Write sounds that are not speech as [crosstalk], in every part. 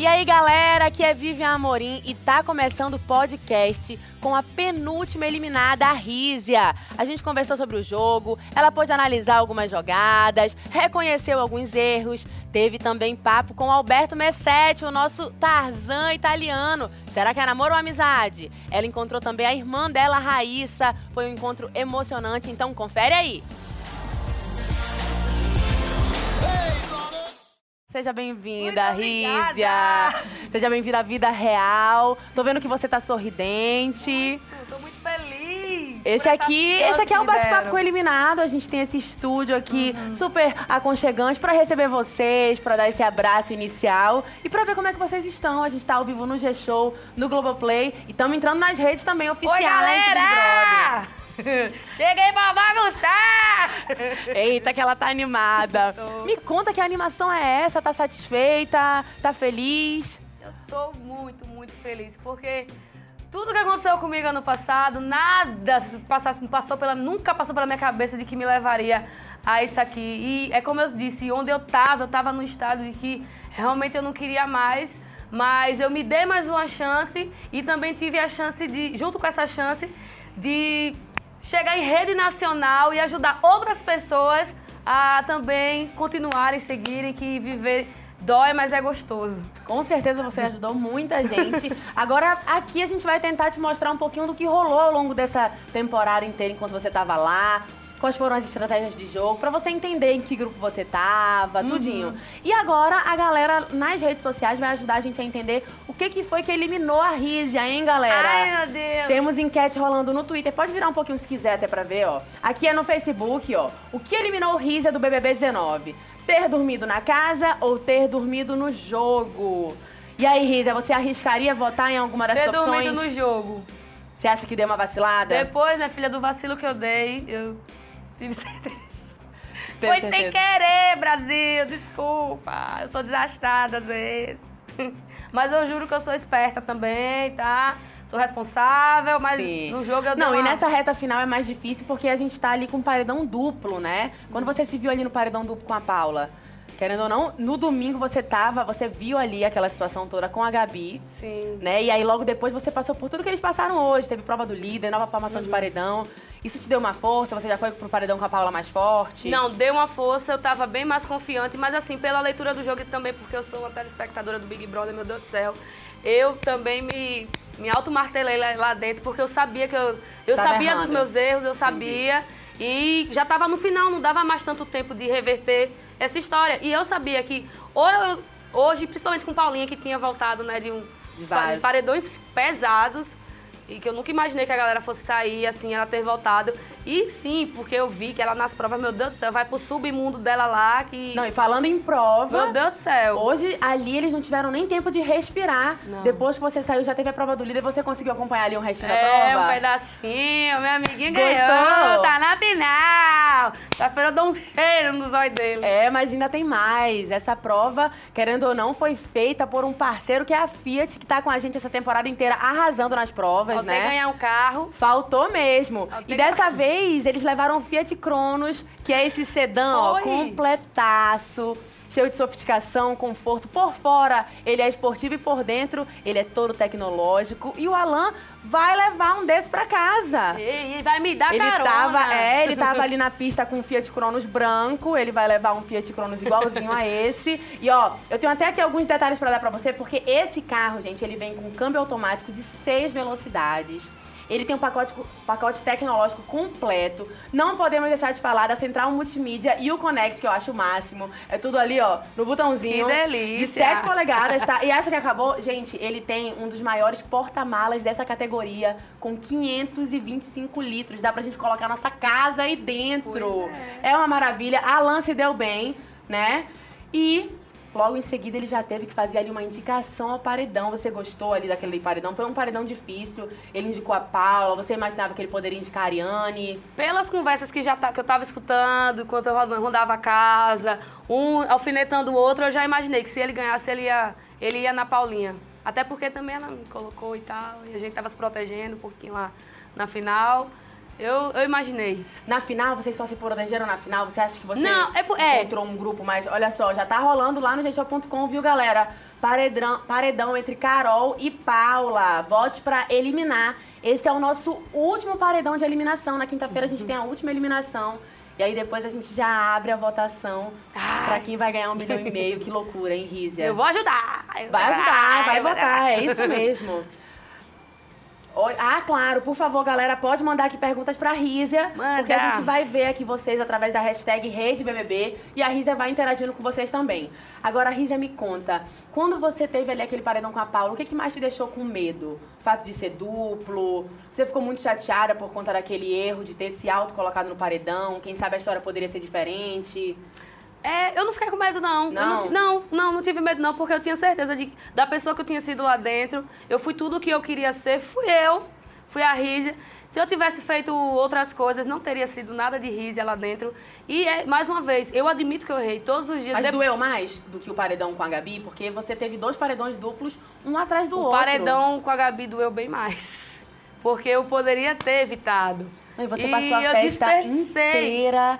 E aí, galera, aqui é Vivian Amorim e tá começando o podcast com a penúltima eliminada, a Rízia. A gente conversou sobre o jogo, ela pôde analisar algumas jogadas, reconheceu alguns erros, teve também papo com Alberto Messetti, o nosso Tarzan italiano. Será que é namoro ou amizade? Ela encontrou também a irmã dela, Raíssa. Foi um encontro emocionante, então confere aí. Seja bem-vinda, Rízia. Seja bem-vinda à vida real. Tô vendo que você tá sorridente. Tô muito feliz. Esse aqui, esse aqui é o bate-papo com o eliminado. A gente tem esse estúdio aqui Uhum. super aconchegante pra receber vocês, pra dar esse abraço inicial e pra ver como é que vocês estão. A gente tá ao vivo no G-Show, no Globoplay e estamos entrando nas redes também oficiais Oi, do Big Brother. [laughs] Cheguei pra bagunçar! Eita, que ela tá animada. Me conta que animação é essa? Tá satisfeita? Tá feliz? Eu tô muito, muito feliz, porque tudo que aconteceu comigo ano passado, nada se passasse, passou pela, nunca passou pela minha cabeça de que me levaria a isso aqui. E é como eu disse, onde eu tava, eu tava num estado de que realmente eu não queria mais, mas eu me dei mais uma chance e também tive a chance de, junto com essa chance, de chegar em rede nacional e ajudar outras pessoas a também continuarem, seguirem, que viver dói, mas é gostoso. Com certeza você ajudou muita gente. Agora, aqui a gente vai tentar te mostrar um pouquinho do que rolou ao longo dessa temporada inteira enquanto você tava lá. Quais foram as estratégias de jogo, pra você entender em que grupo você tava, tudinho. E agora a galera nas redes sociais vai ajudar a gente a entender o que, que foi que eliminou a Rízia, hein, galera? Ai, meu Deus. Temos enquete rolando no Twitter. Pode virar um pouquinho se quiser até pra ver, ó. Aqui é no Facebook, ó. O que eliminou o Rízia do BBB 19? Ter dormido na casa ou ter dormido no jogo? E aí, Rízia, você arriscaria votar em alguma dessas Ter opções? dormido no jogo. Você acha que deu uma vacilada? Depois, né, filha, do vacilo que eu dei, eu tive certeza. Tenho Foi sem certeza. querer, Brasil, desculpa. Eu sou desastrada às vezes. [laughs] Mas eu juro que eu sou esperta também, tá? Sou responsável, mas Sim. no jogo eu Não, e uma- nessa reta final é mais difícil porque a gente tá ali com paredão duplo, né? Quando você se viu ali no paredão duplo com a Paula, querendo ou não, no domingo você tava, você viu ali aquela situação toda com a Gabi, Sim. né? E aí logo depois você passou por tudo que eles passaram hoje. Teve prova do líder, nova formação Uhum. de paredão. Isso te deu uma força? Você já foi pro paredão com a Paula mais forte? Não, deu uma força, eu tava bem mais confiante, mas assim, pela leitura do jogo e também porque eu sou uma telespectadora do Big Brother, meu Deus do céu, eu também me, me auto-martelei lá, lá dentro, porque eu sabia que eu. Eu Tava sabia errando. dos meus erros, eu sabia. E já tava no final, não dava mais tanto tempo de reverter essa história. E eu sabia que, ou eu- hoje, principalmente com Paulinha, que tinha voltado, né, de um De de vários. paredões pesados. E que eu nunca imaginei que a galera fosse sair, assim, ela ter voltado. E sim, porque eu vi que ela nas provas, meu Deus do céu, vai pro submundo dela lá, que. Não, e falando em prova, Meu Deus do céu. hoje ali eles não tiveram nem tempo de respirar. Não. Depois que você saiu, já teve a prova do líder, você conseguiu acompanhar ali um restinho da É, prova? um pedacinho, meu amiguinho Gostou? ganhou, tá na final. Sexta-feira eu dou um cheiro no zóio dele. É, mas ainda tem mais. Essa prova, querendo ou não, foi feita por um parceiro que é a Fiat, que tá com a gente essa temporada inteira arrasando nas provas, Faltei né? ganhar um carro. Faltou mesmo. Faltei E dessa vez, eles levaram o Fiat Cronos, que é esse sedã, ó, Foi. completaço. Cheio de sofisticação, conforto. Por fora, ele é esportivo e por dentro, ele é todo tecnológico. E o Alan vai levar um desse pra casa. E, vai me dar Ele carona. tava, é, ele tava ali na pista com um Fiat Cronos branco, ele vai levar um Fiat Cronos igualzinho a esse. E ó, eu tenho até aqui alguns detalhes pra dar pra você, porque esse carro, gente, ele vem com câmbio automático de seis velocidades. Ele tem um pacote, pacote tecnológico completo. Não podemos deixar de falar da central multimídia e o Connect, que eu acho o máximo. É tudo ali, ó, no botãozinho. Que delícia. De 7 polegadas, tá? E acha que acabou? Gente, ele tem um dos maiores porta-malas dessa categoria, com 525 litros. Dá pra gente colocar nossa casa aí dentro. Pois É uma maravilha. Alan se deu bem, né? E logo em seguida ele já teve que fazer ali uma indicação ao paredão. Você gostou ali daquele paredão? Foi um paredão difícil. Ele indicou a Paula. Você imaginava que ele poderia indicar a Ariane? Pelas conversas que, já tá, que eu tava escutando, enquanto eu rondava a casa, um alfinetando o outro, eu já imaginei que se ele ganhasse, ele ia, ele ia na Paulinha. Até porque também ela me colocou e tal, e a gente tava se protegendo um pouquinho lá na final. Eu, eu imaginei. Na final, vocês só se protegeram na final? Você acha que você Não, é é. encontrou um grupo mais... Olha só, já tá rolando lá no gestão.com, viu, galera? Paredrão, paredão entre Carol e Paula. Vote pra eliminar. Esse é o nosso último paredão de eliminação. Na quinta-feira a gente tem a última eliminação. E aí depois a gente já abre a votação pra quem vai ganhar um milhão e meio. Que loucura, hein, Rízia? Eu vou ajudar. Vai ajudar, vai eu vou votar, é isso mesmo. [laughs] Ah, claro, por favor, galera, pode mandar aqui perguntas pra Rízia, Manda. porque a gente vai ver aqui vocês através da hashtag RedeBBB e a Rízia vai interagindo com vocês também. Agora, Rízia, me conta, quando você teve ali aquele paredão com a Paula, o que, que mais te deixou com medo? O fato de ser duplo? Você ficou muito chateada por conta daquele erro de ter se auto-colocado no paredão? Quem sabe a história poderia ser diferente? É, eu não fiquei com medo, não. Não? ti- não, não, não tive medo, não, porque eu tinha certeza de, da pessoa que eu tinha sido lá dentro. Eu fui tudo o que eu queria ser, fui eu, fui a Rízia. Se eu tivesse feito outras coisas, não teria sido nada de Rízia lá dentro. E, é, mais uma vez, eu admito que eu errei todos os dias. Mas Dep- doeu mais do que o paredão com a Gabi? Porque você teve dois paredões duplos, um atrás do o outro. paredão com a Gabi doeu bem mais. [laughs] Porque eu poderia ter evitado. E você E passou a festa inteira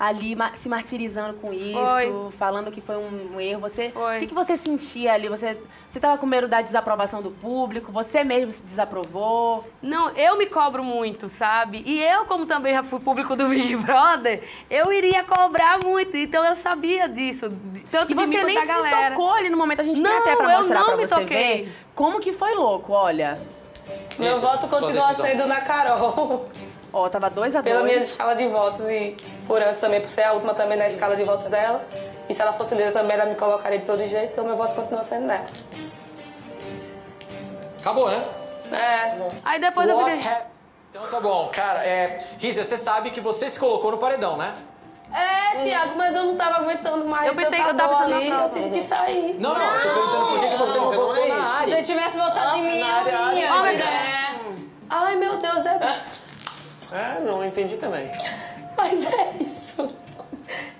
ali ma- se martirizando com isso, Foi. falando que foi um, um erro. Você, o que, que você sentia ali? Você, você tava com medo da desaprovação do público? Você mesmo se desaprovou? Não, eu me cobro muito, sabe? E eu, como também já fui público do Big Brother, eu iria cobrar muito. Então eu sabia disso. Tanto E de você mim nem se galera. tocou ali no momento. A gente tem Não, até pra mostrar pra você toquei. ver como que foi louco, olha. Meu Isso, voto continua sendo na Carol. Ó, tava 2 a 2 Pela minha escala de votos e por antes também, por ser a última também na escala de votos dela. E se ela fosse líder também, ela me colocaria de todo jeito, então meu voto continua sendo nela. Acabou, né? É. Aí depois eu What fiquei... hap- Então tá bom, cara, é. Rízia, você sabe que você se colocou no paredão, né? É, Tiago, mas eu não tava aguentando mais. Eu pensei que eu tanta tava ali, eu tive que sair. Não, não, eu tô perguntando por que que você não Não, não votou é na isso. Se área. você tivesse votado em mim, na eu área, ia. área, É. Ai, meu Deus, é... É, não entendi também. Mas é isso.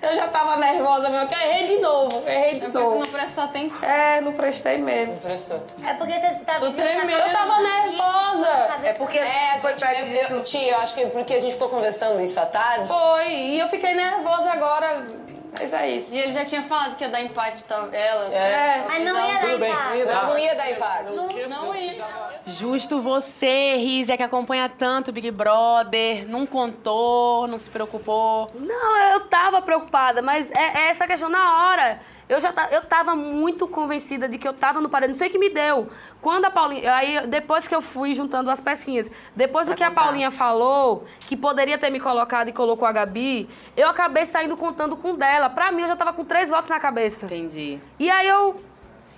Eu já tava nervosa mesmo, que eu errei de novo, errei de Você novo. não prestou atenção. É, não prestei mesmo. É porque você tava... Tô tremendo. Eu tava nervosa. É porque É, a foi gente perto discutir, eu acho que porque a gente ficou conversando isso à tarde. Foi, e eu fiquei nervosa agora. Mas é isso. E ele já tinha falado que ia dar empate, tá? ela. É. Mas não ia Não Eu dar. não ia dar empate. Não ia. Justo você, Rízia, que acompanha tanto o Big Brother, não contou, não se preocupou. Não, eu tava preocupada, mas é, é essa questão na hora. Eu já ta- eu tava muito convencida de que eu tava no paredão. Não sei o que me deu. Quando a Paulinha. Aí, depois que eu fui juntando as pecinhas, depois do que a contar. Paulinha falou, que poderia ter me colocado e colocou a Gabi, eu acabei saindo contando com dela. Pra mim, eu já tava com três votos na cabeça. Entendi. E aí eu.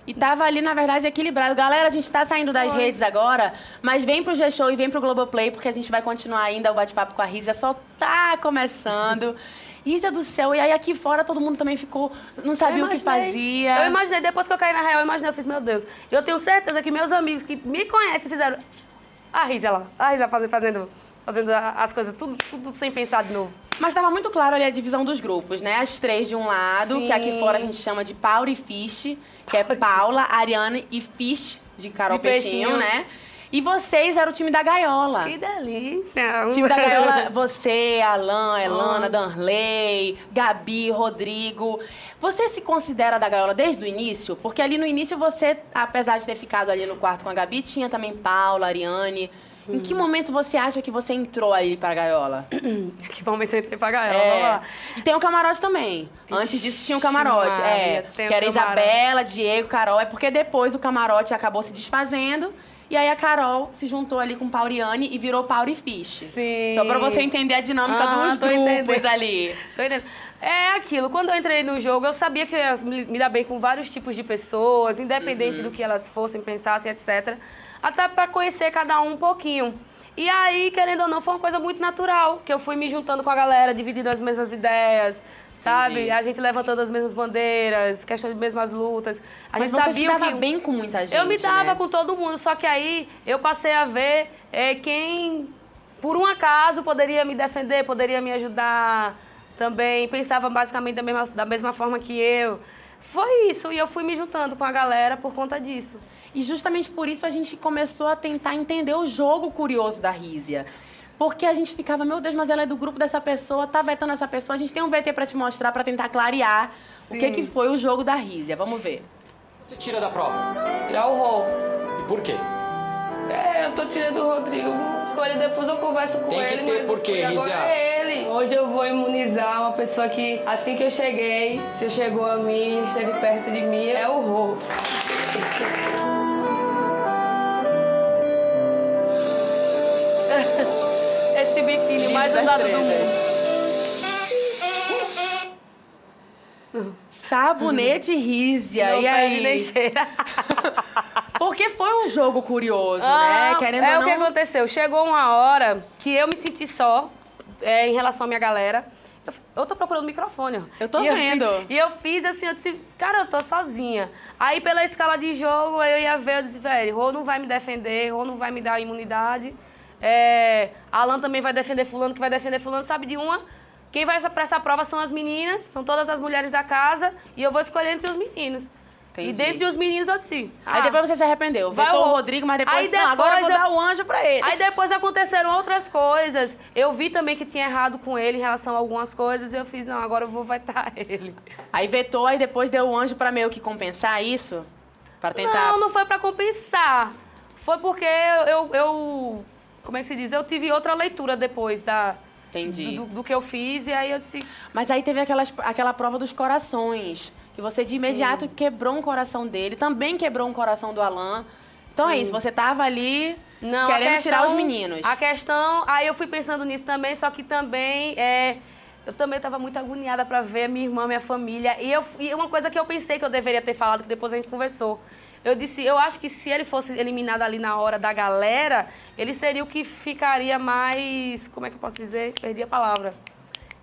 E tava ali, na verdade, equilibrado. Galera, a gente tá saindo das redes agora, mas vem pro G-Show e vem pro Globoplay, porque a gente vai continuar ainda o bate-papo com a Rízia, só tá começando. Rízia do céu, e aí aqui fora todo mundo também ficou, não sabia o que fazia. Eu imaginei, depois que eu caí na real, eu imaginei, eu fiz, meu Deus. Eu tenho certeza que meus amigos que me conhecem fizeram. A Risa lá, a Risa fazendo, fazendo, as coisas, tudo, tudo sem pensar de novo. Mas tava muito claro ali a divisão dos grupos, né? As três de um lado, Sim. que aqui fora a gente chama de Paula e Fish, que é Paula, Ariane e Fish, de Carol Peixinho, Peixinho. né? E vocês eram o time da Gaiola. Que delícia! O time da Gaiola, [laughs] você, Alan, Elana, Ah. Danley, Gabi, Rodrigo. Você se considera da Gaiola desde o início? Porque ali no início você, apesar de ter ficado ali no quarto com a Gabi, tinha também Paula, Ariane. Em que momento você acha que você entrou aí pra Gaiola? [clears throat] que momento eu entrei pra gaiola, É. E tem o camarote também. Antes disso tinha o camarote. Maria, é. Que era. Isabela, Diego, Carol. É porque depois o camarote acabou se desfazendo. E aí a Carol se juntou ali com Pauriane e virou Pauri Fish. Sim. Só pra você entender a dinâmica Ah, dos grupos entendendo. ali. [laughs] Tô entendendo. É aquilo, quando eu entrei no jogo, eu sabia que eu ia me me dar bem com vários tipos de pessoas, independente Uhum. do que elas fossem, pensassem, etc. Até pra conhecer cada um um pouquinho. E aí, querendo ou não, foi uma coisa muito natural, que eu fui me juntando com a galera, dividindo as mesmas ideias, sabe? Entendi. A gente levantando as mesmas bandeiras, questão de mesmas lutas. A Mas gente você sabia se dava que... bem com muita gente, Eu me dava né? com todo mundo, só que aí eu passei a ver é, quem, por um acaso, poderia me defender, poderia me ajudar também. Pensava basicamente da mesma, da mesma forma que eu. Foi isso, e eu fui me juntando com a galera por conta disso. E justamente por isso a gente começou a tentar entender o jogo curioso da Rízia. Porque a gente ficava, meu Deus, mas ela é do grupo dessa pessoa, tá vetando essa pessoa. A gente tem um VT pra te mostrar, pra tentar clarear o que, que foi o jogo da Rízia. Vamos ver. Você tira da prova. É o Rô. E por quê? É, eu tô tirando o Rodrigo. Escolha depois eu converso com Tem que ele. ter mas porquê, Rízia. é ele. Hoje eu vou imunizar uma pessoa que, assim que eu cheguei, se chegou a mim, esteve perto de mim, é o Rô. Mais das usado do mundo. Sabonete Rízia, Não e aí? [laughs] Porque foi um jogo curioso, Ah, né? Querendo é ou o que não. aconteceu. Chegou uma hora que eu me senti só é, em relação à minha galera. Eu, eu tô procurando o microfone. ó. Eu tô E vendo. fiz- e eu fiz assim, eu disse, cara, eu tô sozinha. Aí pela escala de jogo, eu ia ver, eu disse, velho, Rô não vai me defender, Rô não vai me dar imunidade. É, Alan também vai defender fulano, que vai defender fulano, sabe de uma? Quem vai pra essa prova são as meninas, são todas as mulheres da casa, e eu vou escolher entre os meninos. Entendi. E dentre os meninos eu disse. Aí ah, depois você se arrependeu. Vai Vetou o. Rodrigo, mas depois. Aí não, agora eu vou depois dar o anjo pra ele. Aí depois aconteceram outras coisas. Eu vi também que tinha errado com ele em relação a algumas coisas e eu fiz, não, agora eu vou vetar [laughs] ele. Aí vetou, aí depois deu o anjo pra meio que compensar isso? Pra tentar. Não, não foi pra compensar. Foi porque eu, eu, eu- Como é que se diz? Eu tive outra leitura depois da. Entendi. Do, do que eu fiz, e aí eu disse. Mas aí teve aquelas, aquela prova dos corações. Que você de imediato quebrou um coração dele, também quebrou um coração do Alan. Então é isso, você tava ali Não, querendo questão, tirar os meninos. A questão, aí eu fui pensando nisso também, só que também é, eu também estava muito agoniada para ver minha irmã, minha família. E, eu, e uma coisa que eu pensei que eu deveria ter falado, que depois a gente conversou. Eu disse, eu acho que se ele fosse eliminado ali na hora da galera, ele seria o que ficaria mais. Como é que eu posso dizer? Perdi a palavra.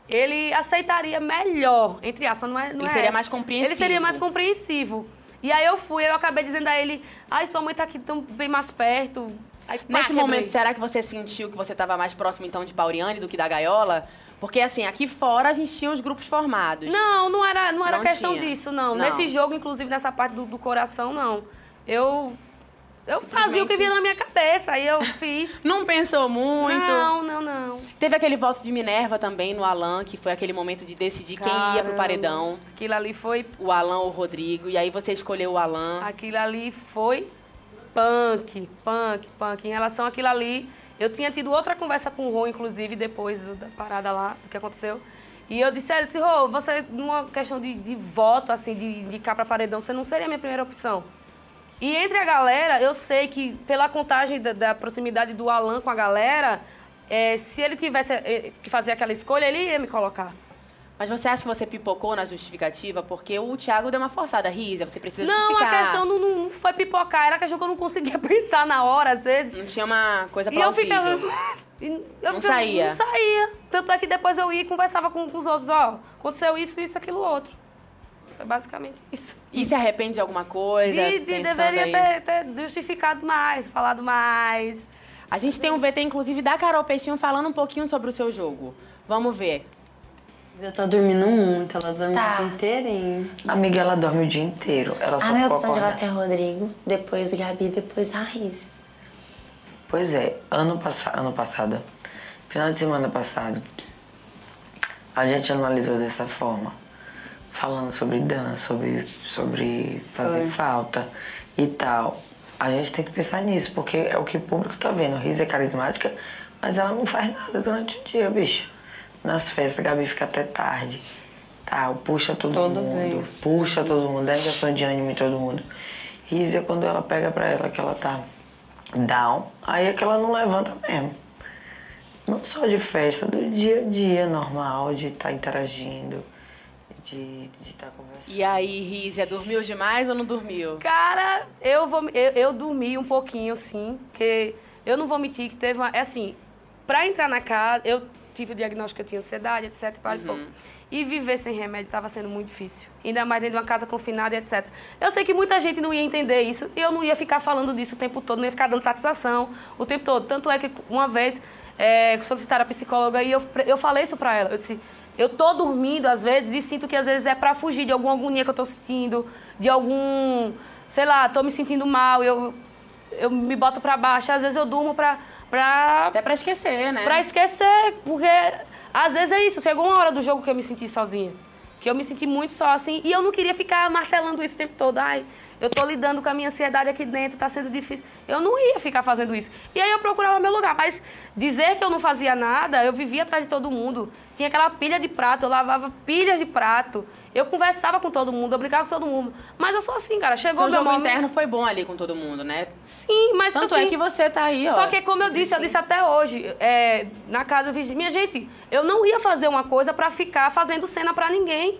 Ele aceitaria melhor, entre aspas, não é? Não Ele é. seria mais compreensivo. Ele seria mais compreensivo. E aí eu fui, eu acabei dizendo a ele, ai, sua mãe tá aqui tão bem mais perto. Aí, Nesse quebrei. momento, será que você sentiu que você estava mais próximo, então, de Pauriane do que da Gaiola? Porque, assim, aqui fora a gente tinha os grupos formados. Não, não era, não era Não questão tinha. disso, não. Não. Nesse jogo, inclusive nessa parte do, do coração, não. Eu, eu fazia o que vinha na minha cabeça, aí eu fiz. [laughs] Não pensou muito? Não, não, não. Teve aquele voto de Minerva também no Alan, que foi aquele momento de decidir quem ia pro Caramba. paredão. Aquilo ali foi. O Alan ou o Rodrigo. E aí você escolheu o Alan. Aquilo ali foi punk, punk, punk. Em relação àquilo ali, eu tinha tido outra conversa com o Rô, inclusive, depois da parada lá, do que aconteceu. E eu disse a ele, Rô, você, numa questão de, de voto, assim, de indicar pra paredão, você não seria a minha primeira opção. E entre a galera, eu sei que pela contagem da, da proximidade do Alan com a galera, eh, se ele tivesse eh, que fazer aquela escolha, ele ia me colocar. Mas você acha que você pipocou na justificativa? Porque o Thiago deu uma forçada. Risa, você precisa Não, justificar. a questão não, não- não foi pipocar, era a questão que eu não conseguia [laughs] pensar na hora, às vezes. Não tinha uma coisa E eu plausível. ficava. e eu Não ficava- saía. Não saía. Tanto é que depois eu ia e conversava com, com os outros, ó, aconteceu isso, isso, aquilo, outro. Foi basicamente isso. E se arrepende de alguma coisa? E, e pensando deveria ter, ter justificado mais, falado mais. A gente tem um VT, inclusive, da Carol Peixinho falando um pouquinho sobre o seu jogo. Vamos ver. Ela tá dormindo muito, ela dorme Tá. o dia inteirinho. Amiga, ela dorme o dia inteiro. Ela só A minha opção de acordar. voto é Rodrigo, depois Gabi, depois a Riz. Pois é, ano, passa ano passado, final de semana passado, a gente analisou dessa forma. Falando sobre dança, sobre, sobre fazer falta e tal. A gente tem que pensar nisso, porque é o que o público tá vendo. Riz é carismática, mas ela não faz nada durante o dia, bicho. Nas festas, a Gabi fica até tarde. Tal, puxa todo Toda mundo. vez. Puxa todo mundo, dá injeção de ânimo em todo mundo. É quando ela pega pra ela que ela tá down, aí é que ela não levanta mesmo. Não só de festa, do dia a dia normal, de estar interagindo, de estar conversando. E aí, Rízia, dormiu demais ou não dormiu? Cara, eu, vou, eu, eu dormi um pouquinho, sim, porque eu não vou mentir que teve uma. É assim, pra entrar na casa, eu tive o diagnóstico que eu tinha ansiedade, etc. Para e pouco. E viver sem remédio estava sendo muito difícil. Ainda mais dentro de uma casa confinada etc. Eu sei que muita gente não ia entender isso e eu não ia ficar falando disso o tempo todo, não ia ficar dando satisfação o tempo todo. Tanto é que uma vez, é, solicitaram a psicóloga e eu, eu falei isso pra ela. Eu disse, eu tô dormindo às vezes e sinto que às vezes é pra fugir de alguma agonia que eu tô sentindo, de algum, sei lá, tô me sentindo mal, eu, eu me boto pra baixo. Às vezes eu durmo pra, pra Até pra esquecer, né? Pra esquecer, porque às vezes é isso. Chegou uma hora do jogo que eu me senti sozinha. Que eu me senti muito só assim. E eu não queria ficar martelando isso o tempo todo. Ai, eu tô lidando com a minha ansiedade aqui dentro, tá sendo difícil. Eu não ia ficar fazendo isso. E aí eu procurava meu lugar. Mas dizer que eu não fazia nada, eu vivia atrás de todo mundo. Tinha aquela pilha de prato, eu lavava pilhas de prato. Eu conversava com todo mundo, eu brincava com todo mundo. Mas eu sou assim, cara. Chegou Seu meu jogo momento- interno foi bom ali com todo mundo, né? Sim, mas Tanto assim, é que você tá aí, ó. Só que como eu disse, eu disse até hoje, é, na casa eu disse, minha gente, eu não ia fazer uma coisa pra ficar fazendo cena pra ninguém.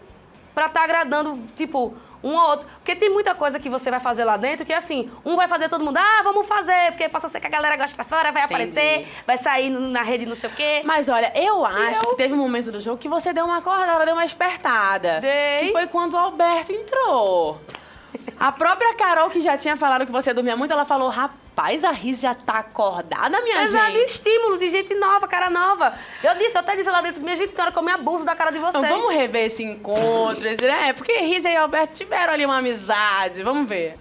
Pra estar agradando, tipo, um ou outro. Porque tem muita coisa que você vai fazer lá dentro que assim, um vai fazer todo mundo, ah, vamos fazer, porque passa a ser que a galera gosta pra fora, vai Entendi. aparecer, vai sair na rede não sei o quê. Mas olha, eu acho eu- que teve um momento do jogo que você deu uma acordada, deu uma espertada. Dei. Que foi quando o Alberto entrou. A própria Carol, que já tinha falado que você dormia muito, ela falou: rapaz, a Riz já tá acordada, minha Exato, gente. estímulo de gente nova, cara nova. Eu disse, eu até disse lá dentro, minha gente, tem hora que eu me abuso da cara de vocês. Então vamos rever esse encontro. esse- É, porque Riz e Alberto tiveram ali uma amizade. Vamos ver.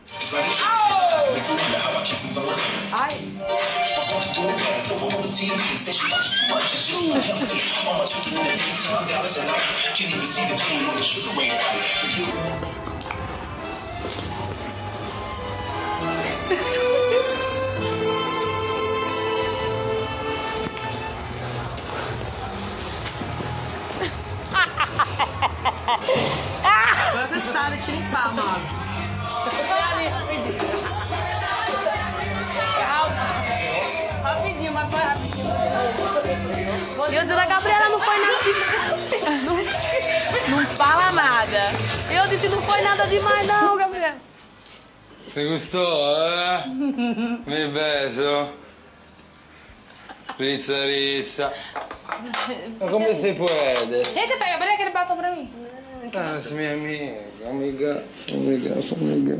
Você sabe te limpar, mano. Rapidinho, mas foi rapidinho. E eu disse, a Gabriela não foi nada demais. Não fala nada. Eu disse, não foi nada demais não, ¿Te gustó, eh? Mi beso. Rizza, rizza. Ma come si puede? Ei, você pega, pega aquele batom pra mim. Ah, sei minha amiga, amiga, amiga, amiga.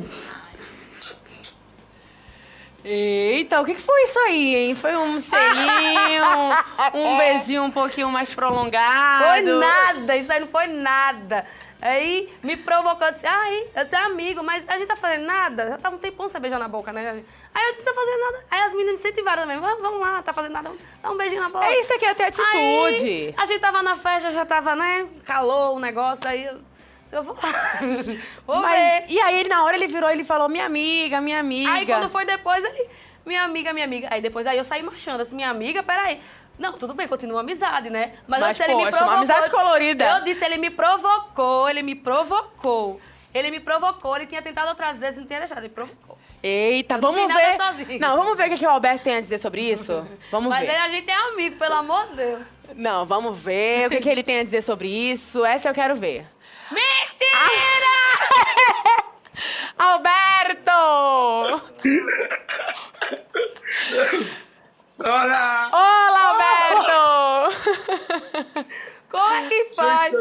Eita, o que que foi isso aí, hein? Foi um selinho, [laughs] um beijinho um pouquinho mais prolongado. Foi nada, isso aí não foi nada. Aí me provocou, eu disse, ai, eu disse, amigo, mas a gente tá fazendo nada? Já tá um tempão você beijando na boca, né? Aí eu disse, tá fazendo nada. Aí as meninas incentivaram também, vamos, vamos lá, tá fazendo nada, dá um beijinho na boca. É isso aqui, é ter atitude. Aí, a gente tava na festa, já tava, né, calor o negócio, aí eu, se eu vou lá, [laughs] vou Mas- ver. e aí, ele, na hora, ele virou e falou, minha amiga, minha amiga. Aí quando foi depois, ele, minha amiga, minha amiga. Aí depois aí eu saí marchando, assim, minha amiga, peraí. Não, tudo bem, continua amizade, né? Mas, Mas, eu disse, ele me poxa, uma provocou. amizade colorida. Eu disse, ele me provocou, ele me provocou. Ele me provocou, ele tinha tentado outras vezes, não tinha deixado, ele provocou. Eita, Eu vamos ver. Não, vamos ver o que, o Alberto tem a dizer sobre isso? [laughs] Vamos Mas ver. aí a gente é amigo, pelo amor de Deus. Não, vamos ver o que, que ele tem a dizer sobre isso. Essa eu quero ver. Mentira! [laughs] Alberto! [laughs] Hola! Olá, Alberto! [laughs] Como é que faz?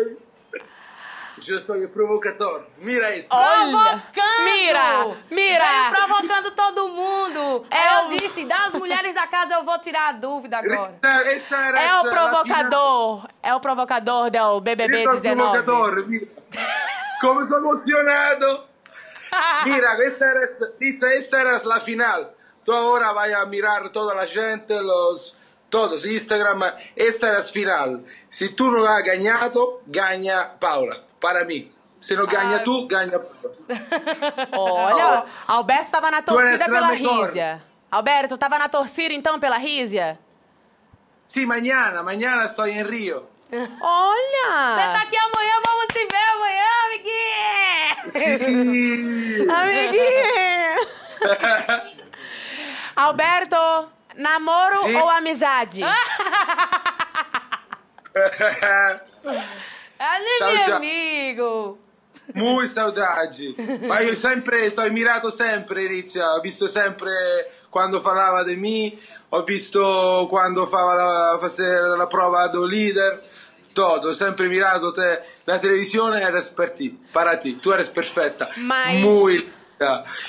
Yo soy el provocador. Mira esto. Olha! Provocando! Mira! Mira! Veio provocando todo mundo! É Aí o- eu disse, das mulheres da casa eu vou tirar a dúvida agora. Esta era É o provocador! É o provocador do BBB sono 19. provocador. Mira. Come sono emozionato. [laughs] Mira, esta era, esta, esta era la final. Tú ahora vas a mirar toda la gente, los, todos, Instagram. Esta era la final. Si tú no has ganado, gana Paula. Para mí. Si no gana tú, gana Paula. [laughs] Olha, Alberto tava na Tu torcida la pela. Rízia. Alberto, tava na torcida então pela Rízia? Sí, mañana, mañana estoy en Río. Você tá Olha! aqui amanhã, vamos se ver amanhã, amiguinho! Sí. [laughs] Amiguinho! [laughs] Alberto, namoro Sim. ou amizade? [laughs] Ali, meu amigo! Muy saudade. Ma io sempre, ti ho ammirato sempre, Inizia. Ho visto sempre quando parlava di me, ho visto quando fava la, faceva la prova do leader, todo. Ho sempre mirato te. La televisione era per ti, para ti. Tu eres perfetta. Mas- Muy.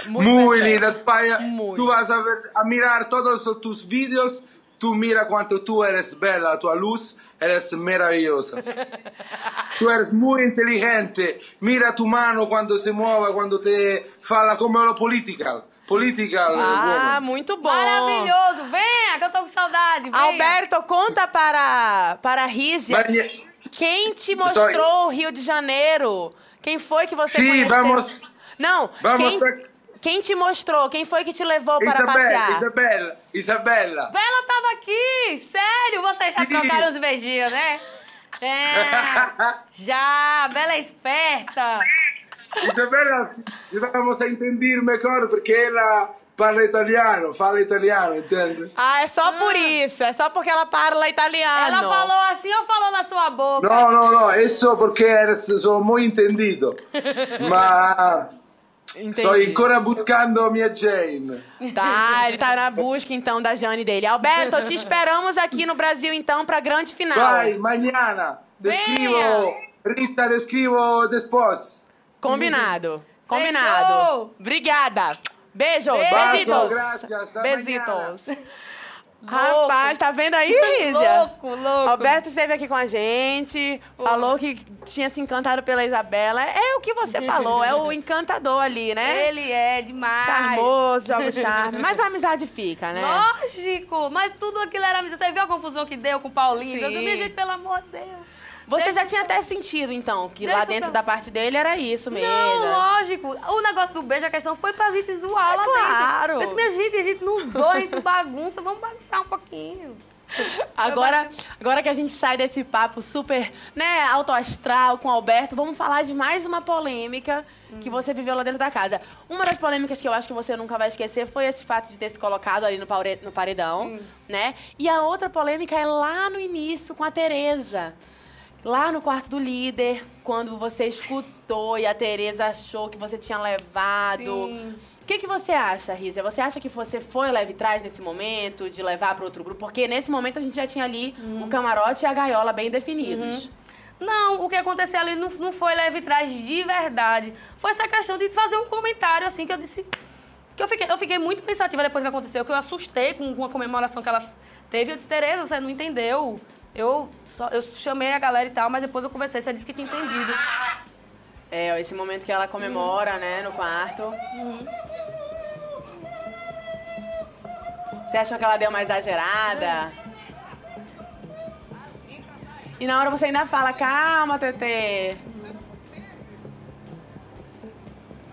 Muy Muy, perfecta. linda. Muy. Tú vas a, ver, a mirar todos tus vídeos. tú mira cuánto tú eres bella, a tua luz, eres maravillosa. [laughs] Tú eres muy inteligente. Mira tu mano cuando se mueve, cuando te fala como lo political. Political Ah, woman. muito bom. Maravilhoso. Venha, que eu tô com saudade. Venha. Alberto, conta para, para a Rízia Mas- quem te Estou- mostrou o Rio de Janeiro. Quem foi que você Sim, conheceu? vamos- Não, vamos quem, a- quem te mostrou? Quem foi que te levou para Isabella, passear? Isabella, Isabella. Bela tava aqui! Sério? Vocês já trocaram os beijinhos, né? É, [laughs] já! Bela é esperta! Isabella, vamos entender mejor porque ela parla italiano, fala italiano, entende? Ah, é só por isso. É só porque ela parla italiano. Ela falou assim ou falou na sua boca? No, no, no, eso porque sono muy entendido. [laughs] Ma Entendi. sto ancora buscando mia Jane. Tá, ele tá na busca então da Jane dele. Alberto, te esperamos aqui no Brasil então pra grande final. Vai, mañana. Descrivo, Rita, descrivo después. Combinado. Combinado. Fechou. Obrigada. Beijos. Beijo. Besitos. Gracias, hasta Rapaz, tá vendo aí, [laughs] Rízia? Louco, louco. Alberto esteve aqui com a gente, falou que tinha se encantado pela Isabela. É o que você falou, é o [laughs] encantador ali, né? Ele é demais. Charmoso, joga o charme. Mas a amizade fica, né? Lógico, mas tudo aquilo era amizade. Você viu a confusão que deu com o Paulinho? Sim. Eu também, gente, pelo amor de Deus. Você Deixa já tinha até sentido, então, que Deixa lá dentro pra- da parte dele era isso mesmo. Não, lógico. O negócio do beijo, a questão foi pra gente zoar É lá claro. dentro. Mas, minha gente, a gente não usou, a gente bagunça. Vamos bagunçar um pouquinho. [laughs] Agora, agora que a gente sai desse papo super, né, alto astral com o Alberto, vamos falar de mais uma polêmica que você viveu lá dentro da casa. Uma das polêmicas que eu acho que você nunca vai esquecer foi esse fato de ter se colocado ali no, paredão, né? E a outra polêmica é lá no início com a Tereza. Lá no quarto do líder, quando você escutou e a Tereza achou que você tinha levado. Sim. O que, que você acha, Rízia? Você acha que você foi leve trás nesse momento, de levar para outro grupo? Porque nesse momento a gente já tinha ali o camarote e a gaiola bem definidos. Não, o que aconteceu ali não, não foi leve trás de verdade. Foi essa questão de fazer um comentário, assim, que eu disse... Que eu fiquei, eu fiquei muito pensativa depois que aconteceu, que eu assustei com, com a comemoração que ela teve. Eu disse, Tereza, você não entendeu. Eu, só, eu chamei a galera e tal, mas depois eu conversei, você disse que tinha entendido. É, esse momento que ela comemora, né, no quarto. Você achou que ela deu uma exagerada? E na hora você ainda fala, calma, Tetê.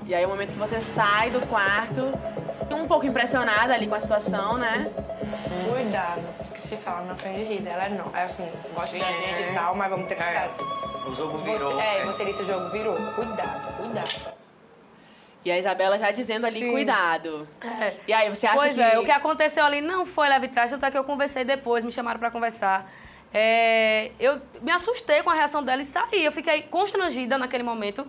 E aí o momento que você sai do quarto, um pouco impressionada ali com a situação, né? Cuidado, que se fala na frente de Rita. Ela não. É assim, gosta da gente e tal, mas vamos ter cuidado. O jogo Você, virou. é, você disse o jogo virou. Cuidado, cuidado. E a Isabela já dizendo ali, Sim. cuidado. É. E aí, você acha pois que... é, o que aconteceu ali não foi leve trás, tanto é que eu conversei depois, me chamaram pra conversar. É, eu me assustei com a reação dela e saí. Eu fiquei constrangida naquele momento,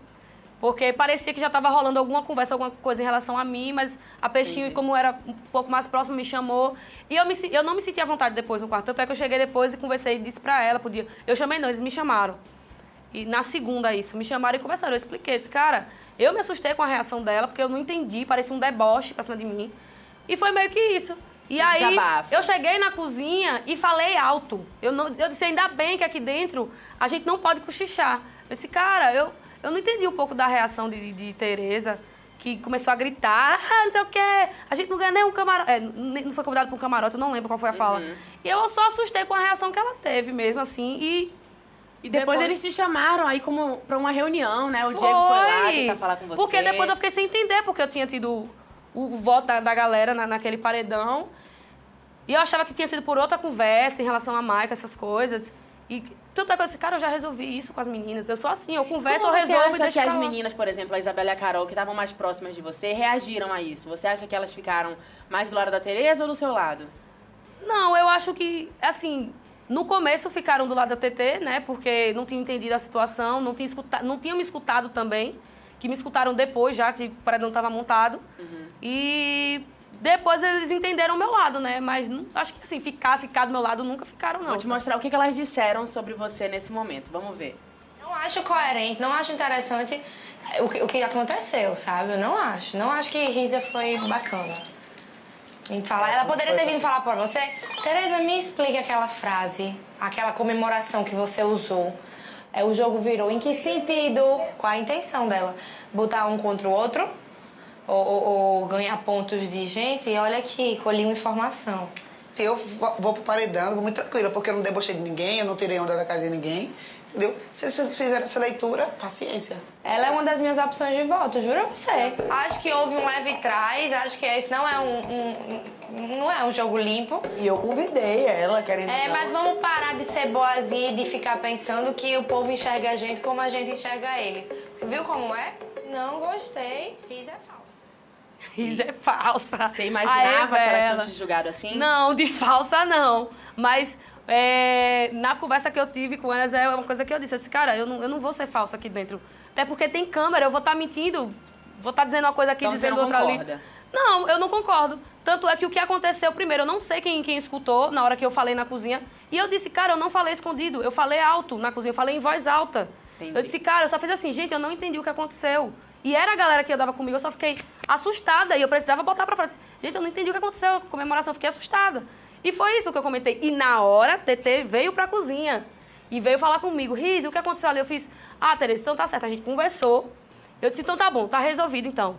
porque parecia que já estava rolando alguma conversa, alguma coisa em relação a mim, mas a Peixinho, como era um pouco mais próximo, me chamou. E eu, me, eu não me senti à vontade depois no quarto. Tanto é que eu cheguei depois e conversei e disse pra ela, podia. Eu chamei não, eles me chamaram. E na segunda isso, me chamaram e conversaram. Eu expliquei, disse, cara, eu me assustei com a reação dela, porque eu não entendi, parecia um deboche pra cima de mim. E foi meio que isso. E aí, desabafo. eu cheguei na cozinha e falei alto. Eu, não, eu disse, ainda bem que aqui dentro a gente não pode cochichar. Eu disse, cara, eu, eu não entendi um pouco da reação de, de Tereza, que começou a gritar, [laughs] ah, não sei o quê, a gente não ganha nem um camarote. É, não foi convidado para um camarote, eu não lembro qual foi a fala. Uhum. E eu só assustei com a reação que ela teve mesmo, assim, e E depois, Depois- eles te chamaram aí como pra uma reunião, né? O Diego foi lá tentar falar com você. Porque depois eu fiquei sem entender, porque eu tinha tido o, o voto da, da galera na- naquele paredão. E eu achava que tinha sido por outra conversa em relação a Maica, essas coisas. E tanto é que eu disse, cara, eu já resolvi isso com as meninas. Eu sou assim, eu converso, Como eu você resolvo e acha que as lá. meninas, por exemplo, a Isabela e a Carol, que estavam mais próximas de você, reagiram a isso? Você acha que elas ficaram mais do lado da Tereza ou do seu lado? Não, eu acho que, assim, no começo ficaram do lado da TT, né? Porque não tinham entendido a situação, não, tinham escuta, não tinham me escutado também. Que me escutaram depois, já que o paredão estava montado. E depois eles entenderam o meu lado, né? Mas não- acho que, assim, ficar, ficar do meu lado nunca ficaram, não. Vou te mostrar o que elas disseram sobre você nesse momento. Vamos ver. Não acho coerente, não acho interessante o que, o que aconteceu, sabe? Eu não acho. Não acho que Rízia foi bacana. Em falar. Ela poderia ter vindo falar pra você, Tereza, me explique aquela frase, aquela comemoração que você usou. É, o jogo virou. Em que sentido? Qual a intenção dela? Botar um contra o outro? Ou, ou- ou ganhar pontos de gente? E olha aqui, colhi uma informação. Se eu vo- vou pro paredão, eu vou muito tranquila, porque eu não debochei de ninguém, eu não tirei onda da casa de ninguém, entendeu? Se vocês fizerem essa leitura, paciência. Ela é uma das minhas opções de voto, juro a você. Acho que houve um leve trás, acho que esse não é um, um- um- não é um jogo limpo. E eu convidei ela, querendo. É, mas vamos parar de ser boazinha e de ficar pensando que o povo enxerga a gente como a gente enxerga eles. Viu como é? Não gostei. Riz é falso. [laughs] Riz é falsa. Você imaginava Aê, que elas tinham te julgado assim? Não, de falsa não. Mas é, na conversa que eu tive com elas, é uma coisa que eu disse. Eu disse, cara, eu não, eu não vou ser falsa aqui dentro. Até porque tem câmera, eu vou estar mentindo, vou estar dizendo uma coisa aqui, Então você dizendo não outra concorda? ali. Não, eu não concordo. Tanto é que o que aconteceu primeiro, eu não sei quem, quem escutou na hora que eu falei na cozinha. E eu disse, cara, eu não falei escondido, eu falei alto na cozinha, eu falei em voz alta. Eu disse, cara, eu só fiz assim, gente, eu não entendi o que aconteceu. E era a galera que andava comigo, eu só fiquei assustada e eu precisava botar pra fora. Gente, eu não entendi o que aconteceu, comemoração, eu fiquei assustada. E foi isso que eu comentei. E na hora, TT veio pra cozinha e veio falar comigo, Riz, o que aconteceu ali? Eu fiz, ah, Tereza, então tá certo, a gente conversou. Eu disse, então tá bom, tá resolvido então.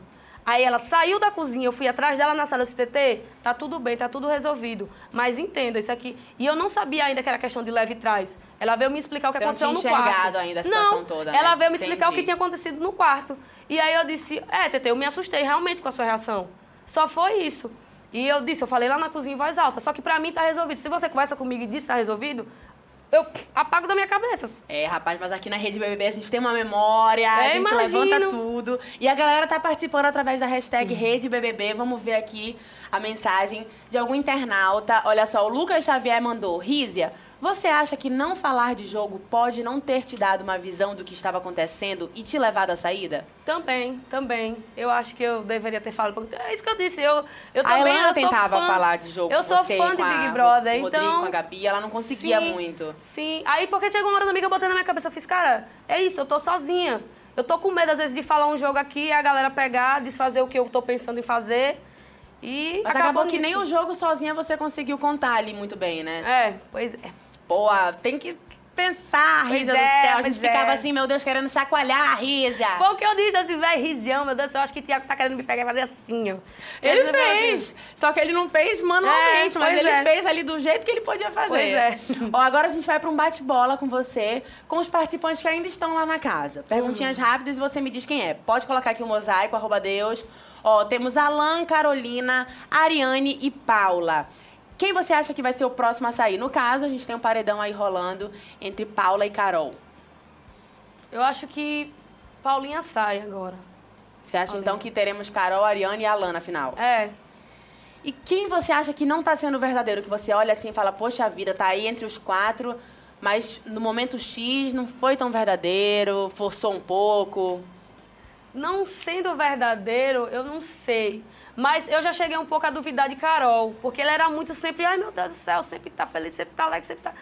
Aí ela saiu da cozinha, eu fui atrás dela na sala, eu disse, TT, tá tudo bem, tá tudo resolvido. Mas entenda, isso aqui... E eu não sabia ainda que era questão de leve trás. Ela veio me explicar o que Você não aconteceu tinha no quarto. enxergado ainda a situação não, toda, né? ela veio me explicar o Entendi. que tinha acontecido no quarto. E aí eu disse, é, TT, eu me assustei realmente com a sua reação. Só foi isso. E eu disse, eu falei lá na cozinha em voz alta, só que pra mim tá resolvido. Se você conversa comigo e diz que tá resolvido, eu apago da minha cabeça. É, rapaz, mas aqui na Rede BBB a gente tem uma memória, a É, gente imagino. levanta tudo. E a galera tá participando através da hashtag Uhum. Rede BBB. Vamos ver aqui a mensagem de algum internauta. Olha só, o Lucas Xavier mandou. Rízia, você acha que não falar de jogo pode não ter te dado uma visão do que estava acontecendo e te levado à saída? Também, também. Eu acho que eu deveria ter falado. porque É isso que eu disse. Eu, eu a também Elana eu tentava fã- falar de jogo Eu sou fã de Big Brother, o Rodrigo, então. com a Gabi, ela não conseguia Sim, muito. Sim. Aí, porque chegou uma hora também que eu botei na minha cabeça, eu fiz, cara, é isso, eu tô sozinha. Eu tô com medo, às vezes, de falar um jogo aqui e a galera pegar, desfazer o que eu tô pensando em fazer. E. Mas acabou que nisso. nem o jogo sozinha você conseguiu contar ali muito bem, né? É, pois é. Pô, tem que pensar, Pois Rízia é, do céu. A gente ficava é. assim, meu Deus, querendo chacoalhar a Rízia. Foi o que eu disse, disse, velho, Rizião, meu Deus do eu acho que o Tiago tá querendo me pegar e fazer assim, ó. Ele fez. Só que ele não fez manualmente, É, mas ele é. fez ali do jeito que ele podia fazer. Pois é. Ó, agora a gente vai pra um bate-bola com você, com os participantes que ainda estão lá na casa. Perguntinhas Hum. rápidas e você me diz quem é. Pode colocar aqui o mosaico, arroba Deus. Ó, temos Alan, Carolina, Ariane e Paula. Quem você acha que vai ser o próximo a sair? No caso, a gente tem um paredão aí rolando entre Paula e Carol. Eu acho que Paulinha sai agora. Você acha então que teremos Carol, Ariane e Alan na final? É. E quem você acha que não tá sendo verdadeiro? Que você olha assim e fala, poxa vida, tá aí entre os quatro, mas no momento X não foi tão verdadeiro, forçou um pouco. Não sendo verdadeiro, eu não sei. Mas eu já cheguei um pouco a duvidar de Carol, porque ela era muito sempre, ai meu Deus do céu, sempre tá feliz, sempre tá alegre, sempre tá.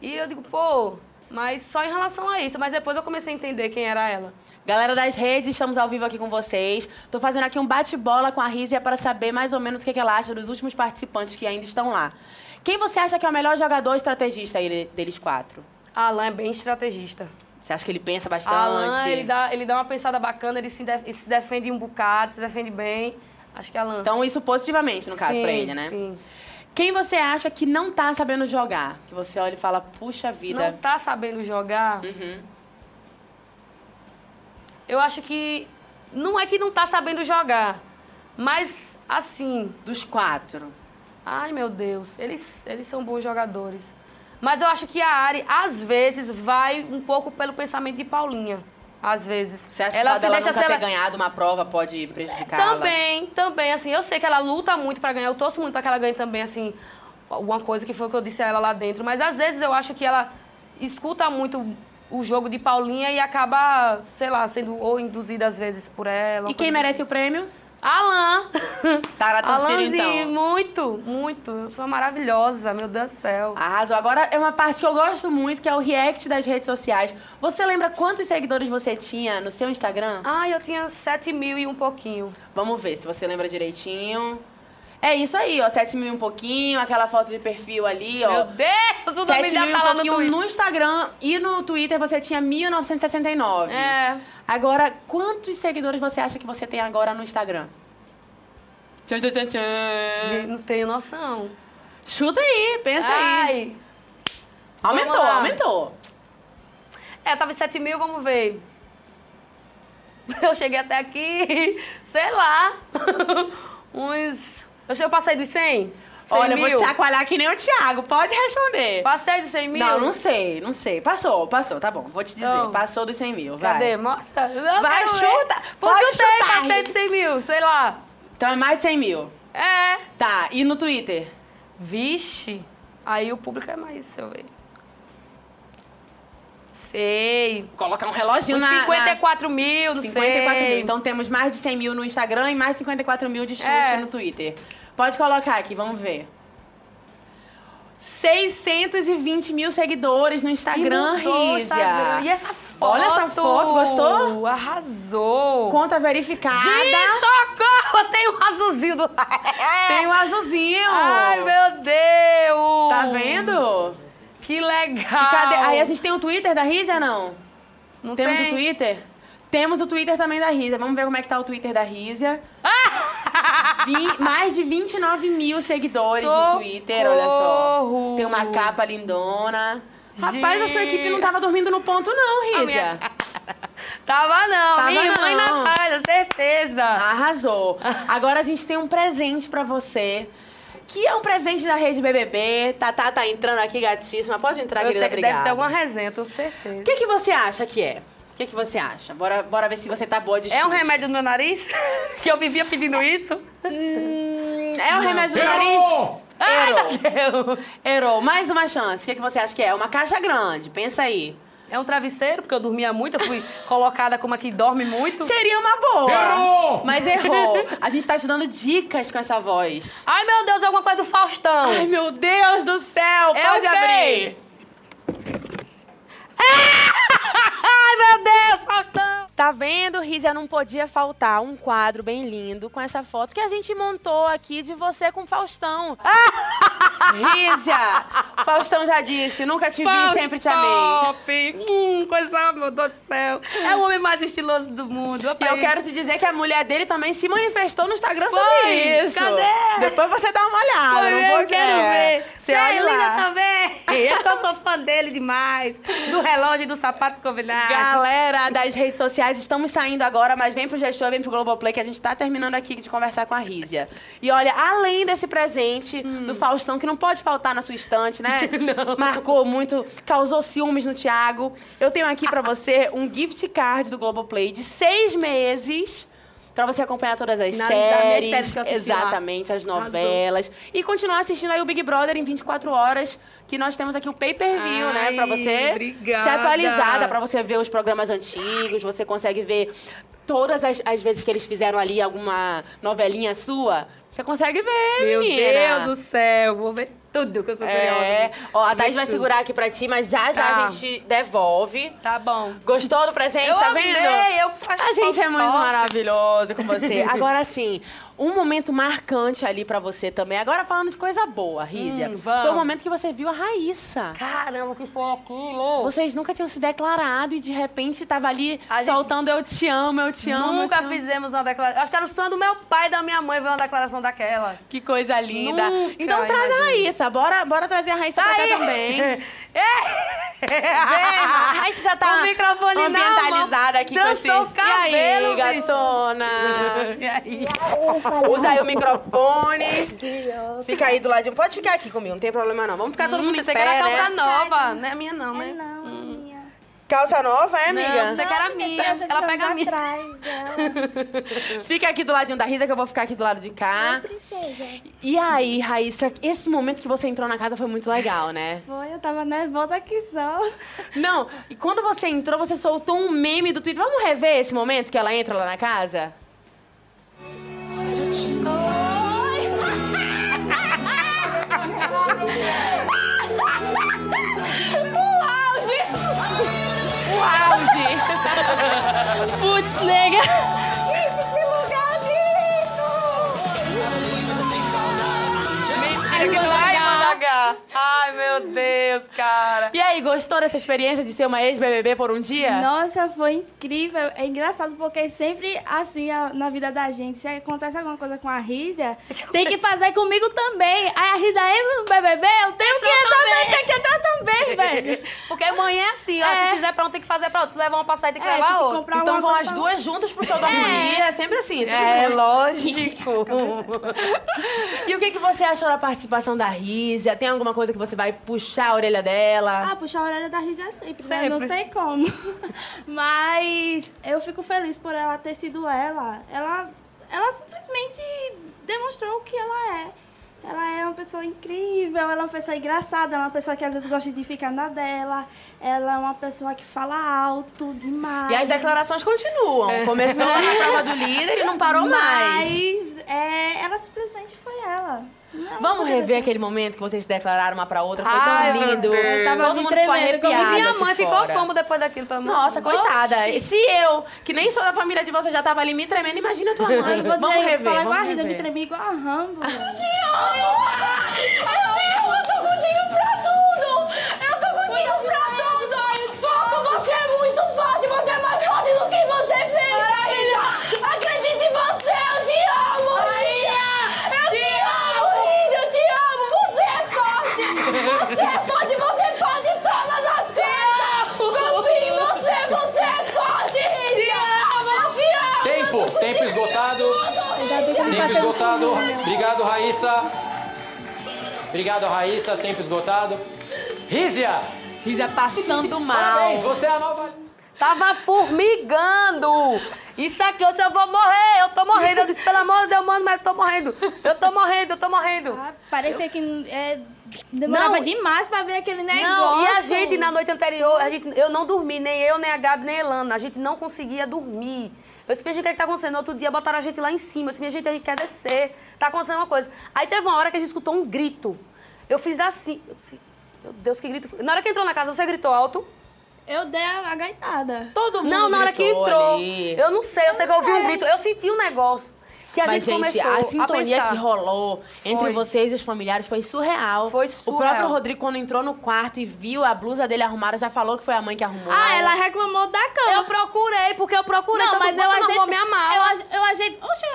E eu digo, pô, mas só em relação a isso. Mas depois eu comecei a entender quem era ela. Galera das redes, estamos ao vivo aqui com vocês. Tô fazendo aqui um bate-bola com a Rízia para saber mais ou menos o que ela acha dos últimos participantes que ainda estão lá. Quem você acha que é o melhor jogador estrategista aí deles quatro? Alan é bem estrategista. Você acha que ele pensa bastante? Alan, ele dá, ele dá uma pensada bacana, ele se, de- ele se defende um bocado, se defende bem. Acho que é Alan. Então, isso positivamente, no caso, Sim, pra ele, né? Sim. Quem você acha que não tá sabendo jogar? Que você olha e fala, puxa vida. Não tá sabendo jogar? Uhum. Eu acho que não é que não tá sabendo jogar, mas assim. Dos quatro. Ai, meu Deus, eles, eles são bons jogadores. Mas eu acho que a Ari, às vezes, vai um pouco pelo pensamento de Paulinha. Às vezes. Você acha ela que ela nunca ser- ter ganhado uma prova pode prejudicá-la? Também, também, assim, eu sei que ela luta muito pra ganhar, eu torço muito pra que ela ganhe também, assim, alguma coisa que foi o que eu disse a ela lá dentro. Mas às vezes eu acho que ela escuta muito o jogo de Paulinha e acaba, sei lá, sendo ou induzida às vezes por ela. E quem merece o prêmio? Alan! Tá na torcida, Alanzinho, então. muito, muito. Eu sou maravilhosa, meu Deus do céu. Arrasou. Agora é uma parte que eu gosto muito, que é o react das redes sociais. Você lembra quantos seguidores você tinha no seu Instagram? Ah, eu tinha 7 mil e um pouquinho. Vamos ver se você lembra direitinho. É isso aí, ó. 7 mil e um pouquinho, aquela foto de perfil ali, ó. Meu Deus, o 7 nome mil e um tá no pouquinho Twitter. no Instagram e no Twitter você tinha 1969. É. Agora, quantos seguidores você acha que você tem agora no Instagram? Tchan, tchan, tchan, tchan. Gente, não tenho noção. Chuta aí, pensa aí. Ai. Aumentou, Vamos lá. aumentou. É, tava em 7 mil, vamos ver. [laughs] Eu cheguei até aqui, [laughs] sei lá, [laughs] uns... Eu che- eu passei dos 100? 100 Olha, eu vou mil? te chacoalhar que nem o Thiago. Pode responder. Passei dos 100 mil? Não, não sei, não sei. Passou, passou, tá bom. Vou te dizer. Passou dos 100 mil, vai. Cadê? Mostra. Eu Vai, chuta. Pô, Pode chutei, chutar, passei de 100 mil, sei lá. Então é mais de 100 mil. É. Tá, e no Twitter? Vixe, aí o público é mais, deixa eu ver. Sei. Colocar um reloginho Uns na... 54 mil, não 54 sei. mil. Então temos mais de 100 mil no Instagram e mais 54 mil de chute É. no Twitter. Pode colocar aqui, vamos ver. 620 mil seguidores no Instagram, Rízia. E essa foto? Olha essa foto, gostou? Arrasou. Conta verificada. Gente, socorro! [laughs] Tem um azulzinho do lado. Tem um azulzinho. Ai, meu Deus! Tá vendo? Que legal! cadê? Aí a gente tem o Twitter da Rízia, não? Não Temos tem? o Twitter? Temos o Twitter também da Rízia. Vamos ver como é que tá o Twitter da. [laughs] Vi- mais de 29 mil seguidores no Twitter, olha só. Socorro! Tem uma capa lindona. Rapaz, a sua equipe não tava dormindo no ponto, não, A Rízia. minha- [laughs] Tava não, Tava minha mãe não. na casa, certeza. Arrasou. Agora a gente tem um presente pra você. Que é um presente da Rede BBB. Tatá tá entrando aqui, gatíssima. Pode entrar, Eu querida, sei que deve ser alguma resenha, tenho certeza. O que, que você acha que é? O que, que você acha? Bora, bora ver se você tá boa de É um chute. remédio no meu nariz? [laughs] que eu vivia pedindo isso? Hum, é um remédio do Errou! nariz? Errou. [laughs] Errou. Mais uma chance. O que, que você acha que é? Uma caixa grande. Pensa aí. É um travesseiro, porque eu dormia muito, eu fui [laughs] colocada como a que dorme muito. Seria uma boa. Errou! Mas errou. A gente tá te dando dicas com essa voz. Ai, meu Deus, é alguma coisa do Faustão. Ai, meu Deus do céu. É Pode quê? abrir. Ai, meu Deus, Faustão. Tá vendo, Rízia? Não podia faltar um quadro bem lindo com essa foto que a gente montou aqui de você com Faustão. [laughs] Rízia! Faustão já disse, nunca te vi, sempre te amei. Hum, coisa, meu Deus do céu. É o homem mais estiloso do mundo. E eu quero te dizer que a mulher dele também se manifestou no Instagram sobre Foi? isso. Cadê? Depois você dá uma olhada. Foi, não eu vou- quero é, ver. Você Você é linda também. [laughs] Eu eu sou fã dele demais. Do relógio e do sapato combinado. Galera das redes sociais, estamos saindo agora, mas vem pro G-Show, vem pro Globoplay, que a gente tá terminando aqui de conversar com a Rízia. E olha, além desse presente Hum. do Faustão, que não pode faltar na sua estante, né? [laughs] Marcou muito, causou ciúmes no Thiago. Eu tenho aqui pra [laughs] você um gift card do Globoplay de seis meses. Pra você acompanhar todas as minhas séries, eu assisti lá. exatamente, as novelas. E continuar assistindo aí o Big Brother em 24 horas, que nós temos aqui o pay-per-view, né? Pra Ai, você obrigada. ser atualizada, pra você ver os programas antigos, você consegue ver todas as, as vezes que eles fizeram ali alguma novelinha sua. Você consegue ver, Meu menina. Deus do céu. Vou ver tudo que eu sou É, curiosa. ó, a Thaís vai tudo. segurar aqui pra ti, mas já já Tá. a gente devolve. Tá bom. Gostou do presente, Eu tá amei, vendo? eu faço A gente é muito maravilhoso com você. [laughs] Agora sim, um momento marcante ali pra você também. Agora falando de coisa boa, Rízia. Hum. Foi o momento que você viu a Raíssa. Caramba, o que foi aquilo? Vocês nunca tinham se declarado e de repente tava ali A gente- soltando eu te amo, eu te amo. Nunca te amo. fizemos uma declaração. Acho que era o sonho do meu pai e da minha mãe ver uma declaração daquela. Que coisa linda. Nunca, então traz a imagina. Raíssa. Bora, bora trazer a Raíssa pra Aí. cá também. [laughs] É. Vem, a Raíssa já tá O microfone ambientalizada mão. aqui com esse... Trançou o cabelo, e aí, bicho. gatona? [laughs] E aí? [laughs] Usa aí o microfone. Fica aí do ladinho. Pode ficar aqui comigo, não tem problema não. Vamos ficar todo Hum, mundo em pé, que era né? calça nova. Não é minha, não, né? Calça nova, é, amiga? Não, pensei que era minha. Ela pega a minha. [laughs] Fica aqui do ladinho da Risa, que eu vou ficar aqui do lado de cá. Princesa. E aí, Raíssa, esse momento que você entrou na casa foi muito legal, né? Foi, eu tava nervosa aqui só. Não, e quando você entrou, você soltou um meme do Twitter. Vamos rever esse momento que ela entra lá na casa? Putz, nega. Gente, que lugar lindo! Irmã da H. Ai, meu Deus, cara. E aí, gostou dessa experiência de ser uma ex-BBB por um dia? Nossa, foi incrível. É engraçado porque sempre assim na vida da gente, se acontece alguma coisa com a Rízia, tem que fazer comigo também. Aí a Rízia entra no BBB, eu tenho que entrar também, tem que entrar também, velho. [laughs] Porque mãe é assim, ó. É. Se fizer pra um, tem que fazer pra outro. Se levar uma sair, tem que É, levar outra. comprar Então vão as pra- duas juntas pro show da harmonia. É sempre assim. tudo É, junto. lógico. [laughs] E o que, que você achou da participação da Rízia? Tem alguma coisa que você vai puxar a orelha dela? Ah, puxar a orelha da Rízia sempre, né? Sempre. Não tem como. [laughs] Mas eu fico feliz por ela ter sido ela. Ela, ela simplesmente demonstrou o que ela é. Ela é uma pessoa incrível, ela é uma pessoa engraçada, ela é uma pessoa que às vezes gosta de ficar na dela, ela é uma pessoa que fala alto demais. E as declarações continuam. Começou lá na prova do líder e não parou [laughs] mais. Mas é, ela simplesmente foi ela. Ela Vamos rever aquele momento que vocês se declararam uma pra outra. Foi Ai, tão meu lindo. Tava Todo mundo ficou tremendo, como arrepiado. E minha mãe ficou fora. como depois daquilo? Amor Nossa, Deus? coitada. Oxi. E se eu, que nem sou da família de você, já tava ali me tremendo, imagina tua mãe. Eu vou dizer, vamos eu rever, falar igual a vamos Risa, me rever. tremi igual a Rambo. Eu te amo, eu tô contigo pra tudo! Eu tô contigo pra Tempo esgotado. Obrigado, Raíssa. Obrigado, Raíssa. Tempo esgotado. Rízia, Rízia passando mal. parabéns, você é a nova... Tava formigando. Isso aqui, hoje eu vou morrer. Eu tô morrendo. Eu disse, pelo amor de Deus, mano, mas eu tô morrendo. Eu tô morrendo, eu tô morrendo. Ah, parecia que é, demorava Não. demais pra ver aquele negócio. Não, e a gente, na noite anterior, a gente, eu não dormi, nem eu, nem a Gabi, nem a Elana. A gente não conseguia dormir. Eu disse, gente, o que é que tá acontecendo? No outro dia botaram a gente lá em cima. Eu disse, minha gente, a gente quer descer. Tá acontecendo uma coisa. Aí teve uma hora que a gente escutou um grito. Eu fiz assim. Eu disse, meu Deus, que grito. Na hora que entrou na casa, você gritou alto? Eu dei a, gaitada. Todo mundo Não, na hora que entrou. ali. Eu não sei, eu sei que eu ouvi um grito. Eu senti um negócio. Que a Mas, gente, gente, começou a sintonia pensar. que rolou entre Foi. vocês e os familiares foi surreal. Foi O surreal. próprio Rodrigo, quando entrou no quarto e viu a blusa dele arrumada, já falou que foi a mãe que arrumou. Ah, ela reclamou da cama. Eu procurei, porque eu procurei. Não, mas eu ajeitei. minha mala. Eu, age- eu ajeitei. Oxe.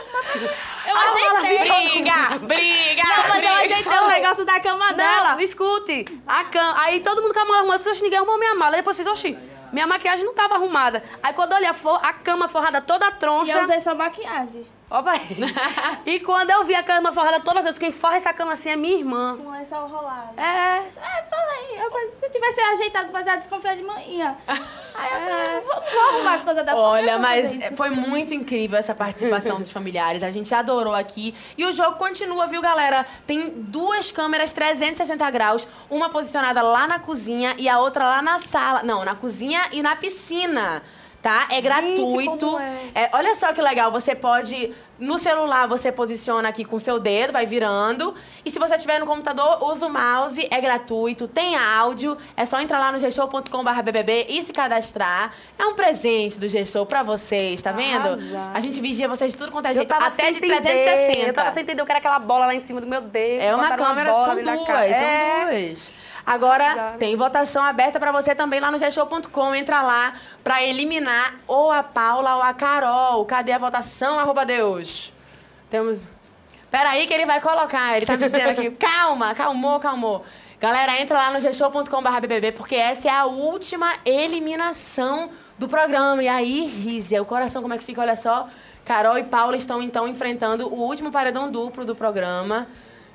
Eu Ah, ajeitei. Briga! Briga! Não, mas eu ajeitei o negócio da cama dela. Não, escute. A cam... Aí todo mundo com a mala arrumada. Disse, "Oxi, ninguém arrumou minha mala. Aí depois fiz, oxi, minha maquiagem não tava arrumada. Aí quando eu olhei a, fo- a cama forrada toda E troncha... eu usei só maquiagem. Opa aí. [laughs] e quando eu vi a cama forrada toda troncha, quem forra essa cama assim é minha irmã. Com essa rolada. É. É, falei. Eu falei, se eu tivesse ajeitado, mas ela desconfiar de manhã. [laughs] Aí eu falei, não vou, vou arrumar as coisas da Olha, mas foi muito incrível essa participação dos familiares. A gente adorou aqui. E o jogo continua, viu, galera? Tem duas câmeras 360 graus. Uma posicionada lá na cozinha e a outra lá na sala. Não, na cozinha e na piscina. Tá? É gratuito. é. É, olha só que legal, você pode. No celular você posiciona aqui com seu dedo, vai virando. E se você tiver no computador, usa o mouse, é gratuito, tem áudio. É só entrar lá no gshow.com.br BBB e se cadastrar. É um presente do G-Show pra vocês, tá vendo? Arrasar. A gente vigia vocês de tudo quanto é jeito, até de entender, 360. Eu tava sem entender o que era aquela bola lá em cima do meu dedo. É uma câmera, bola são ali na duas, são É. duas. Agora, Arrasado. tem votação aberta pra você também lá no gshow.com. Entra lá pra eliminar ou a Paula ou a Carol. Cadê a votação, arroba Deus? Temos... Peraí que ele vai colocar. Ele tá me dizendo aqui. [laughs] Calma, calmou, calmou. Galera, entra lá no gshow.com.br BBB, porque essa é a última eliminação do programa. E aí, Rízia, o coração como é que fica? Olha só. Carol e Paula estão, então, enfrentando o último paredão duplo do programa.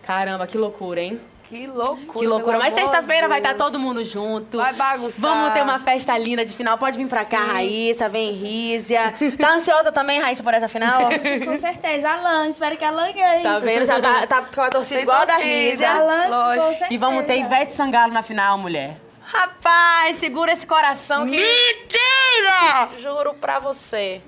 Caramba, que loucura, hein? Que loucura. Que loucura. Mas sexta-feira vai estar Deus. todo mundo junto. Vai bagunçar. Vamos ter uma festa linda de final. Pode vir pra cá, Raíssa. Vem, Rízia. Tá ansiosa também, Raíssa, por essa final? [laughs] Com certeza, Alan, espero que a Alan ganhe. Tá vendo? Já tá, tá com a torcida Tem igual a da. Rízia. Alan, Lógico. com certeza. E vamos ter Ivete Sangalo na final, mulher. Rapaz, segura esse coração que... Mentira! Juro pra você.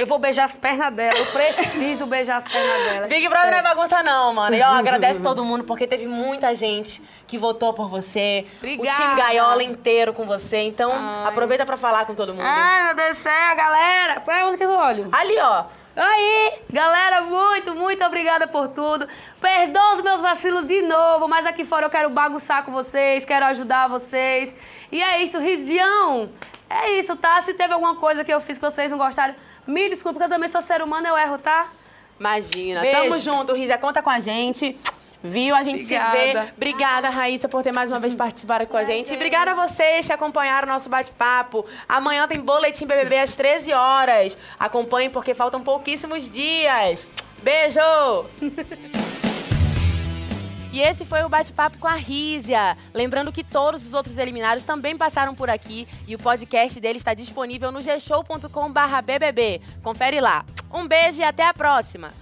Eu vou beijar as pernas dela. Eu preciso beijar as pernas dela. Big Brother não é bagunça não, mano. E ó, [laughs] agradece todo mundo, porque teve muita gente que votou por você. O Obrigada. time Gaiola inteiro com você. Então, Ai. aproveita pra falar com todo mundo. Ai, meu Deus do céu, galera. Pra onde que eu olho? Ali, ó. Aí, galera, muito, muito obrigada por tudo. Perdoa os meus vacilos de novo, mas aqui fora eu quero bagunçar com vocês, quero ajudar vocês. E é isso, Rizdião. É isso, tá? Se teve alguma coisa que eu fiz que vocês não gostaram, me desculpa, porque eu também sou ser humano, eu erro, tá? Imagina. Beijo. Tamo junto, Rizia. Conta com a gente. Viu? A gente se vê. Obrigada. Obrigada, Raíssa, por ter mais uma vez participado com a gente. E obrigada a vocês que acompanharam o nosso bate-papo. Amanhã tem Boletim BBB às 13 horas. Acompanhem porque faltam pouquíssimos dias. Beijo! [laughs] E esse foi o bate-papo com a Rízia. Lembrando que todos os outros eliminados também passaram por aqui e o podcast dele está disponível no gshow.com/bbb. Confere lá. Um beijo e até a próxima.